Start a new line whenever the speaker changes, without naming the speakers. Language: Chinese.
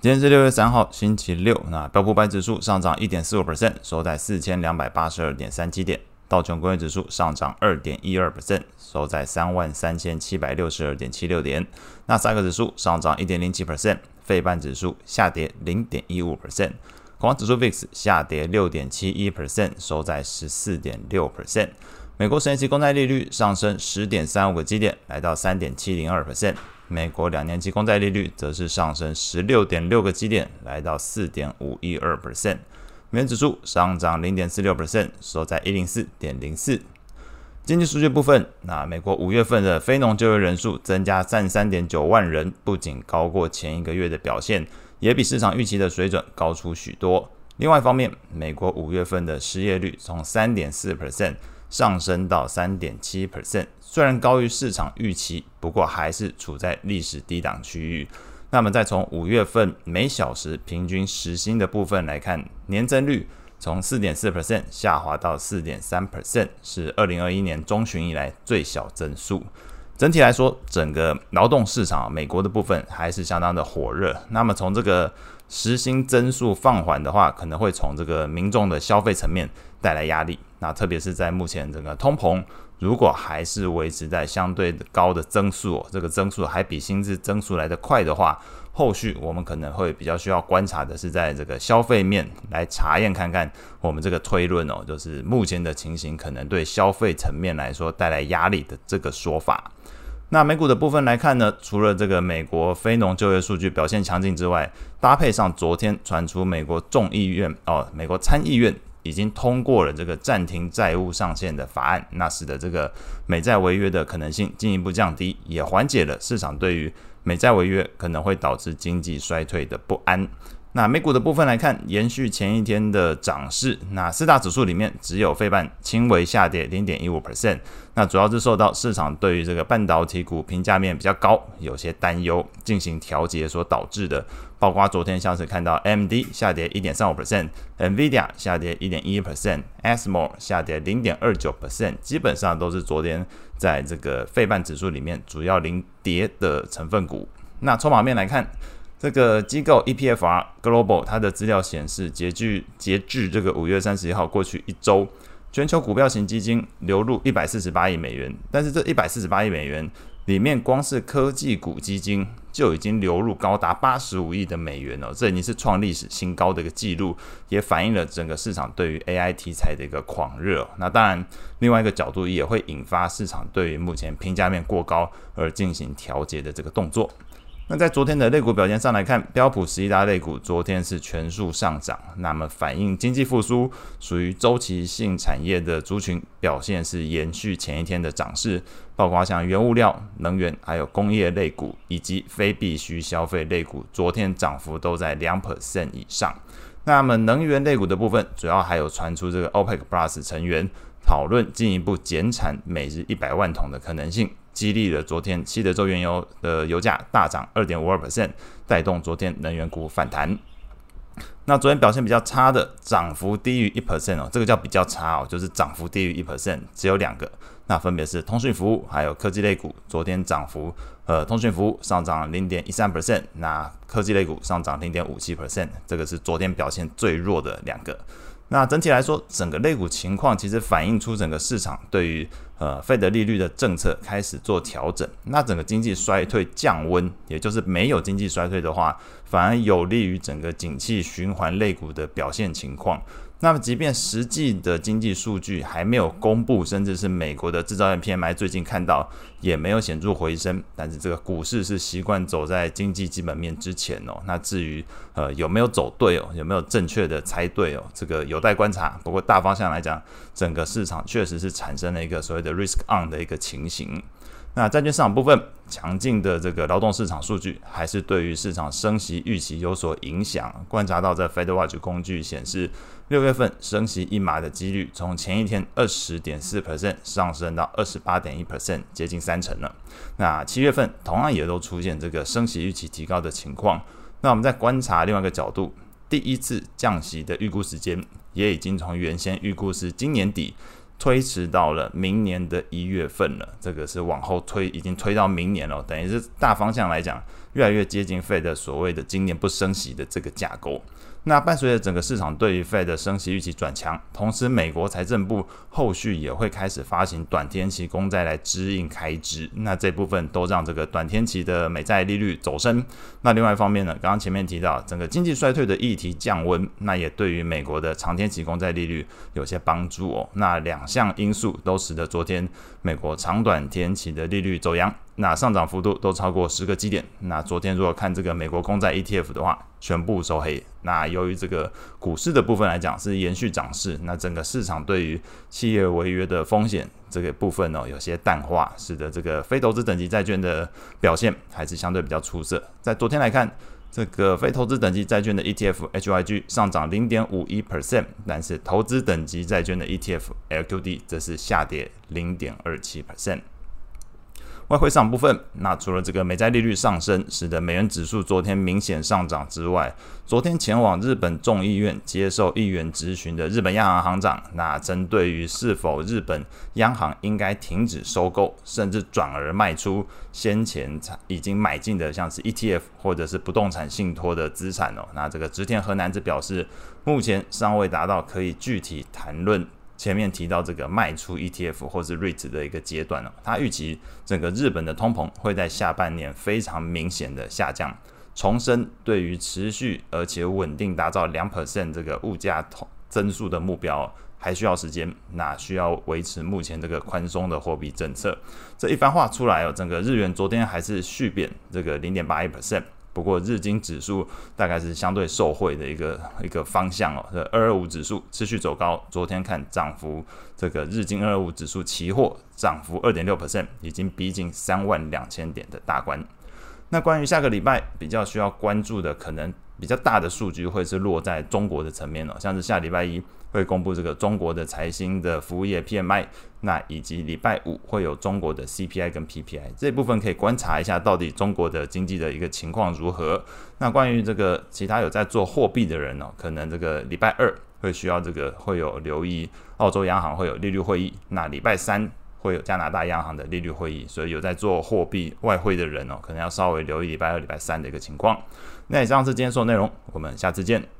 今天是六月三号，星期六。那标普百指数上涨一点四五 percent，收在四千两百八十二点三七点。道琼工业指数上涨二点一二 percent，收在三万三千七百六十二点七六点。纳斯达克指数上涨一点零七 percent，费半指数下跌零点一五 percent，恐慌指数 VIX 下跌六点七一 percent，收在十四点六 percent。美国十年期公债利率上升十点三五个基点，来到三点七零二 percent。美国两年期公债利率则是上升十六点六个基点，来到四点五一二 percent。美元指数上涨零点四六 percent，收在一零四点零四。经济数据部分，那美国五月份的非农就业人数增加三十三点九万人，不仅高过前一个月的表现，也比市场预期的水准高出许多。另外一方面，美国五月份的失业率从三点四 percent 上升到三点七 percent。虽然高于市场预期，不过还是处在历史低档区域。那么，再从五月份每小时平均时薪的部分来看，年增率从四点四 percent 下滑到四点三 percent，是二零二一年中旬以来最小增速。整体来说，整个劳动市场，美国的部分还是相当的火热。那么，从这个时薪增速放缓的话，可能会从这个民众的消费层面带来压力。那特别是在目前整个通膨。如果还是维持在相对高的增速，这个增速还比薪资增速来得快的话，后续我们可能会比较需要观察的是在这个消费面来查验看看我们这个推论哦，就是目前的情形可能对消费层面来说带来压力的这个说法。那美股的部分来看呢，除了这个美国非农就业数据表现强劲之外，搭配上昨天传出美国众议院哦，美国参议院。已经通过了这个暂停债务上限的法案，那使得这个美债违约的可能性进一步降低，也缓解了市场对于美债违约可能会导致经济衰退的不安。那美股的部分来看，延续前一天的涨势。那四大指数里面，只有费半轻微下跌零点一五 percent。那主要是受到市场对于这个半导体股评价面比较高，有些担忧进行调节所导致的。包括昨天像是看到 AMD 下跌一点三五 percent，NVIDIA 下跌一点一 percent，ASML 下跌零点二九 percent，基本上都是昨天在这个费半指数里面主要领跌的成分股。那筹码面来看。这个机构 EPFR Global 它的资料显示，截至截至这个五月三十一号过去一周，全球股票型基金流入一百四十八亿美元。但是这一百四十八亿美元里面，光是科技股基金就已经流入高达八十五亿的美元了，这已经是创历史新高的一个记录，也反映了整个市场对于 AI 题材的一个狂热。那当然，另外一个角度也会引发市场对于目前评价面过高而进行调节的这个动作。那在昨天的类股表现上来看，标普十一大类股昨天是全数上涨，那么反映经济复苏，属于周期性产业的族群表现是延续前一天的涨势，包括像原物料、能源，还有工业类股以及非必需消费类股，昨天涨幅都在两 percent 以上。那么能源类股的部分，主要还有传出这个 OPEC Plus 成员讨论进一步减产每日一百万桶的可能性。激励了昨天西德州原油的油价大涨二点五二 percent，带动昨天能源股反弹。那昨天表现比较差的，涨幅低于一 percent 哦，这个叫比较差哦，就是涨幅低于一 percent，只有两个，那分别是通讯服务还有科技类股。昨天涨幅，呃，通讯服务上涨零点一三 percent，那科技类股上涨零点五七 percent，这个是昨天表现最弱的两个。那整体来说，整个类股情况其实反映出整个市场对于呃费德利率的政策开始做调整。那整个经济衰退降温，也就是没有经济衰退的话，反而有利于整个景气循环类股的表现情况。那么，即便实际的经济数据还没有公布，甚至是美国的制造业 PMI 最近看到也没有显著回升，但是这个股市是习惯走在经济基本面之前哦。那至于呃有没有走对哦，有没有正确的猜对哦，这个有待观察。不过大方向来讲，整个市场确实是产生了一个所谓的 risk on 的一个情形。那债券市场部分，强劲的这个劳动市场数据，还是对于市场升息预期有所影响。观察到，在 FedWatch 工具显示，六月份升息一码的几率，从前一天二十点四 percent 上升到二十八点一 percent，接近三成了。那七月份同样也都出现这个升息预期提高的情况。那我们再观察另外一个角度，第一次降息的预估时间，也已经从原先预估是今年底。推迟到了明年的一月份了，这个是往后推，已经推到明年了。等于是大方向来讲，越来越接近费的所谓的今年不升息的这个架构。那伴随着整个市场对于费的升息预期转强，同时美国财政部后续也会开始发行短天期公债来支应开支，那这部分都让这个短天期的美债利率走升。那另外一方面呢，刚刚前面提到整个经济衰退的议题降温，那也对于美国的长天期公债利率有些帮助哦。那两项因素都使得昨天美国长短天期的利率走扬。那上涨幅度都超过十个基点。那昨天如果看这个美国公债 ETF 的话，全部收黑。那由于这个股市的部分来讲是延续涨势，那整个市场对于企业违约的风险这个部分呢、有些淡化，使得这个非投资等级债券的表现还是相对比较出色。在昨天来看，这个非投资等级债券的 ETF HYG 上涨零点五一 percent，但是投资等级债券的 ETF LQD 则是下跌零点二七 percent。外汇上部分，那除了这个美债利率上升，使得美元指数昨天明显上涨之外，昨天前往日本众议院接受议员质询的日本央行行长，那针对于是否日本央行应该停止收购，甚至转而卖出先前已经买进的像是 ETF 或者是不动产信托的资产哦，那这个植田和男子表示，目前尚未达到可以具体谈论。前面提到这个卖出 ETF 或是 REIT 的一个阶段了，他预期整个日本的通膨会在下半年非常明显的下降，重申对于持续而且稳定达到两 percent 这个物价增速的目标还需要时间，那需要维持目前这个宽松的货币政策。这一番话出来哦，整个日元昨天还是续贬这个零点八一 percent。不过日经指数大概是相对受惠的一个一个方向哦，这二二五指数持续走高，昨天看涨幅，这个日经二二五指数期货涨幅二点六 percent，已经逼近三万两千点的大关。那关于下个礼拜比较需要关注的，可能比较大的数据会是落在中国的层面哦，像是下礼拜一。会公布这个中国的财新的服务业 PMI，那以及礼拜五会有中国的 CPI 跟 PPI 这部分可以观察一下，到底中国的经济的一个情况如何。那关于这个其他有在做货币的人呢、哦，可能这个礼拜二会需要这个会有留意澳洲央行会有利率会议，那礼拜三会有加拿大央行的利率会议，所以有在做货币外汇的人哦，可能要稍微留意礼拜二、礼拜三的一个情况。那以上是今天所有内容，我们下次见。